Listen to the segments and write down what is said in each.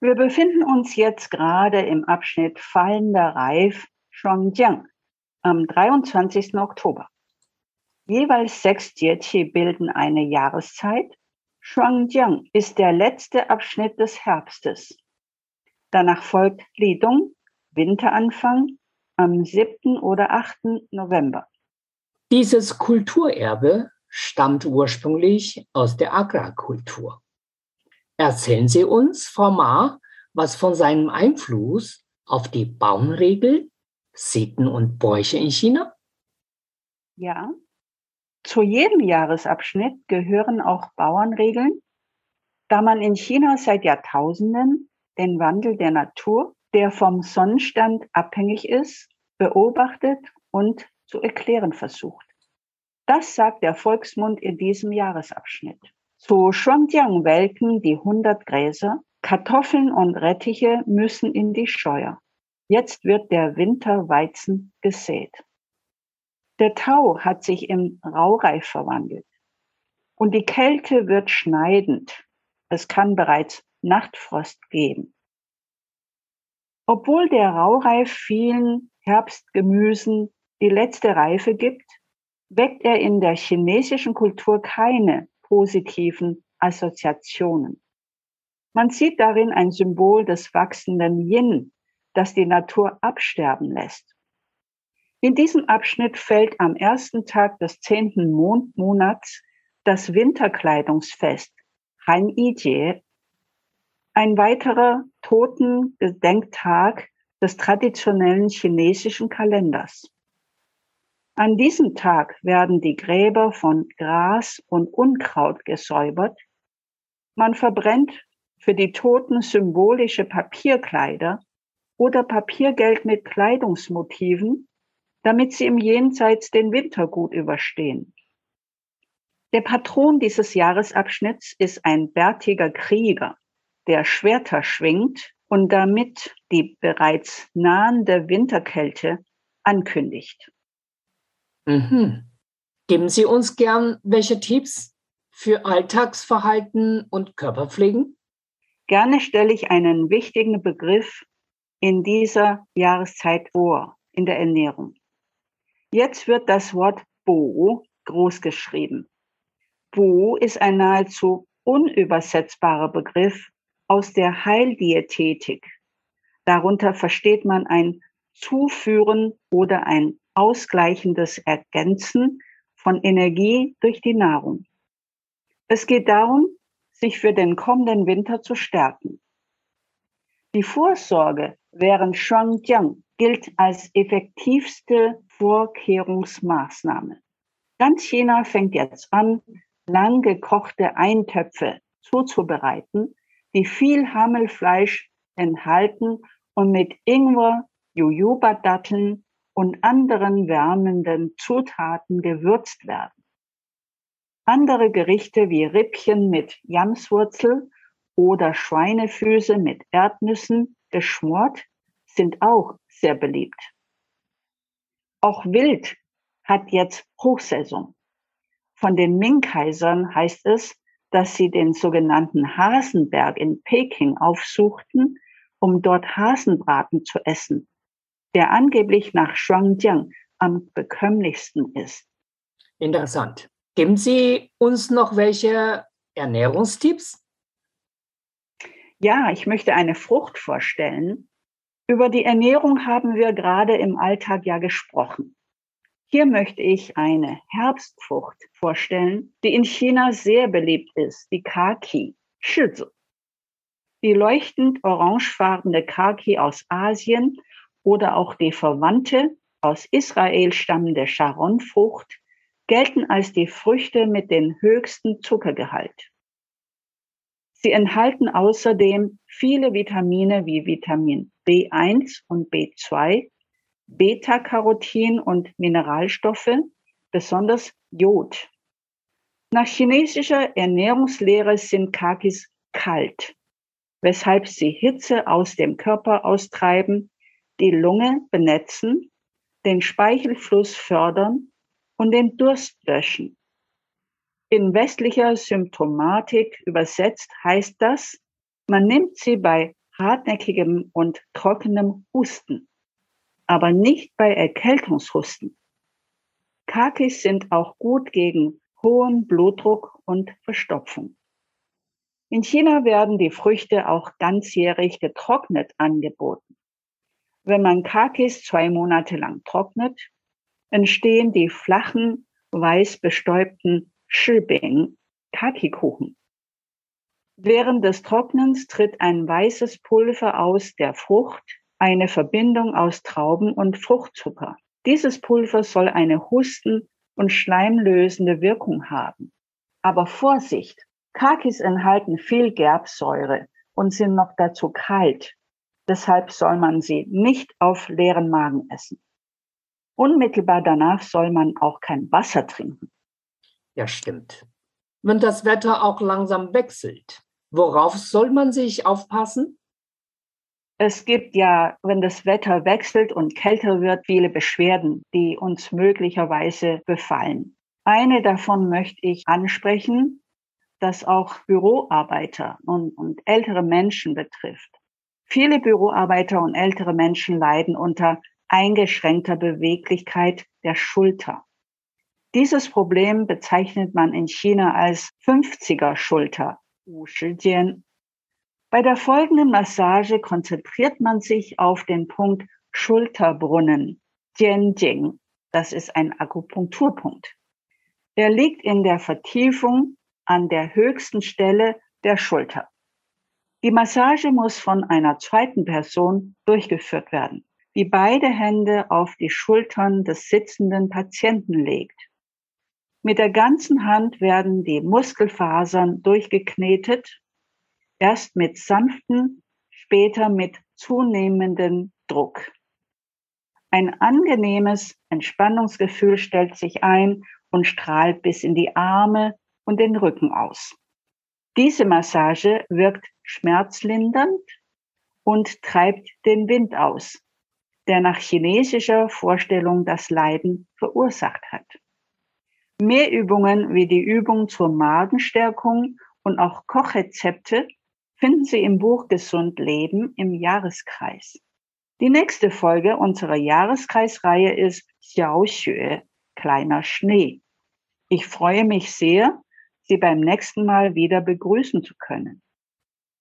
Wir befinden uns jetzt gerade im Abschnitt fallender Reif Shuangjiang am 23. Oktober. Jeweils sechs Jieqi bilden eine Jahreszeit. Shuangjiang ist der letzte Abschnitt des Herbstes. Danach folgt Lidong, Winteranfang, am 7. oder 8. November. Dieses Kulturerbe stammt ursprünglich aus der Agrarkultur. Erzählen Sie uns, Frau Ma, was von seinem Einfluss auf die Baumregel, Sitten und Bräuche in China? Ja, zu jedem Jahresabschnitt gehören auch Bauernregeln, da man in China seit Jahrtausenden den Wandel der Natur, der vom Sonnenstand abhängig ist, beobachtet und zu erklären versucht. Das sagt der Volksmund in diesem Jahresabschnitt. Zu Shuangjiang welken die 100 Gräser. Kartoffeln und Rettiche müssen in die Scheuer. Jetzt wird der Winterweizen gesät. Der Tau hat sich im Raureif verwandelt. Und die Kälte wird schneidend. Es kann bereits Nachtfrost geben. Obwohl der Raureif vielen Herbstgemüsen die letzte Reife gibt, weckt er in der chinesischen Kultur keine positiven Assoziationen. Man sieht darin ein Symbol des wachsenden Yin, das die Natur absterben lässt. In diesem Abschnitt fällt am ersten Tag des zehnten Mondmonats das Winterkleidungsfest Han Yijie, ein weiterer Totengedenktag des traditionellen chinesischen Kalenders. An diesem Tag werden die Gräber von Gras und Unkraut gesäubert. Man verbrennt für die Toten symbolische Papierkleider oder Papiergeld mit Kleidungsmotiven, damit sie im Jenseits den Winter gut überstehen. Der Patron dieses Jahresabschnitts ist ein bärtiger Krieger, der Schwerter schwingt und damit die bereits nahende Winterkälte ankündigt. Mhm. Geben Sie uns gern welche Tipps für Alltagsverhalten und Körperpflegen? Gerne stelle ich einen wichtigen Begriff in dieser Jahreszeit vor, in der Ernährung. Jetzt wird das Wort Bo groß geschrieben. Bo ist ein nahezu unübersetzbarer Begriff aus der Heildiätetik. Darunter versteht man ein Zuführen oder ein ausgleichendes Ergänzen von Energie durch die Nahrung. Es geht darum, sich für den kommenden Winter zu stärken. Die Vorsorge während Shuangjiang gilt als effektivste Vorkehrungsmaßnahme. Ganz China fängt jetzt an, lang gekochte Eintöpfe zuzubereiten, die viel Hammelfleisch enthalten und mit Ingwer, Jojoba-Datteln und anderen wärmenden Zutaten gewürzt werden. Andere Gerichte wie Rippchen mit Jamswurzel oder Schweinefüße mit Erdnüssen geschmort sind auch sehr beliebt. Auch Wild hat jetzt Hochsaison. Von den Ming-Kaisern heißt es, dass sie den sogenannten Hasenberg in Peking aufsuchten, um dort Hasenbraten zu essen, der angeblich nach Shuangjiang am bekömmlichsten ist. Interessant. Geben Sie uns noch welche Ernährungstipps? Ja, ich möchte eine Frucht vorstellen. Über die Ernährung haben wir gerade im Alltag ja gesprochen. Hier möchte ich eine Herbstfrucht vorstellen, die in China sehr beliebt ist, die Kaki, Shizi. Die leuchtend orangefarbene Kaki aus Asien oder auch die Verwandte aus Israel stammende Sharon-Frucht gelten als die Früchte mit dem höchsten Zuckergehalt. Sie enthalten außerdem viele Vitamine wie Vitamin B1 und B2 Beta-Carotin und Mineralstoffe, besonders Jod. Nach chinesischer Ernährungslehre sind Kakis kalt, weshalb sie Hitze aus dem Körper austreiben, die Lunge benetzen, den Speichelfluss fördern und den Durst löschen. In westlicher Symptomatik übersetzt heißt das, man nimmt sie bei hartnäckigem und trockenem Husten aber nicht bei Erkältungshusten. Kakis sind auch gut gegen hohen Blutdruck und Verstopfung. In China werden die Früchte auch ganzjährig getrocknet angeboten. Wenn man Kakis zwei Monate lang trocknet, entstehen die flachen, weiß bestäubten Shibing, Kakikuchen. Während des Trocknens tritt ein weißes Pulver aus der Frucht eine Verbindung aus Trauben und Fruchtzucker. Dieses Pulver soll eine husten- und schleimlösende Wirkung haben. Aber Vorsicht! Kakis enthalten viel Gerbsäure und sind noch dazu kalt. Deshalb soll man sie nicht auf leeren Magen essen. Unmittelbar danach soll man auch kein Wasser trinken. Ja, stimmt. Wenn das Wetter auch langsam wechselt, worauf soll man sich aufpassen? Es gibt ja, wenn das Wetter wechselt und kälter wird, viele Beschwerden, die uns möglicherweise befallen. Eine davon möchte ich ansprechen, das auch Büroarbeiter und, und ältere Menschen betrifft. Viele Büroarbeiter und ältere Menschen leiden unter eingeschränkter Beweglichkeit der Schulter. Dieses Problem bezeichnet man in China als 50er Schulter, Bei der folgenden Massage konzentriert man sich auf den Punkt Schulterbrunnen, Das ist ein Akupunkturpunkt. Er liegt in der Vertiefung an der höchsten Stelle der Schulter. Die Massage muss von einer zweiten Person durchgeführt werden, die beide Hände auf die Schultern des sitzenden Patienten legt. Mit der ganzen Hand werden die Muskelfasern durchgeknetet erst mit sanften, später mit zunehmendem Druck. Ein angenehmes Entspannungsgefühl stellt sich ein und strahlt bis in die Arme und den Rücken aus. Diese Massage wirkt schmerzlindernd und treibt den Wind aus, der nach chinesischer Vorstellung das Leiden verursacht hat. Mehr Übungen wie die Übung zur Magenstärkung und auch Kochrezepte finden Sie im Buch Gesund Leben im Jahreskreis. Die nächste Folge unserer Jahreskreisreihe ist Xiaoxue, kleiner Schnee. Ich freue mich sehr, Sie beim nächsten Mal wieder begrüßen zu können.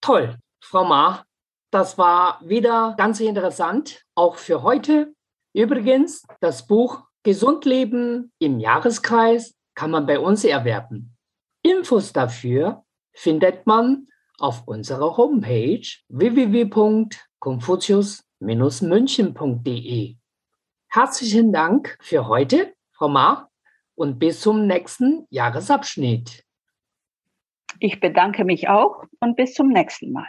Toll, Frau Ma, das war wieder ganz interessant, auch für heute. Übrigens, das Buch Gesund leben im Jahreskreis kann man bei uns erwerben. Infos dafür findet man auf unserer Homepage www.confucius-münchen.de. Herzlichen Dank für heute, Frau Ma, und bis zum nächsten Jahresabschnitt. Ich bedanke mich auch und bis zum nächsten Mal.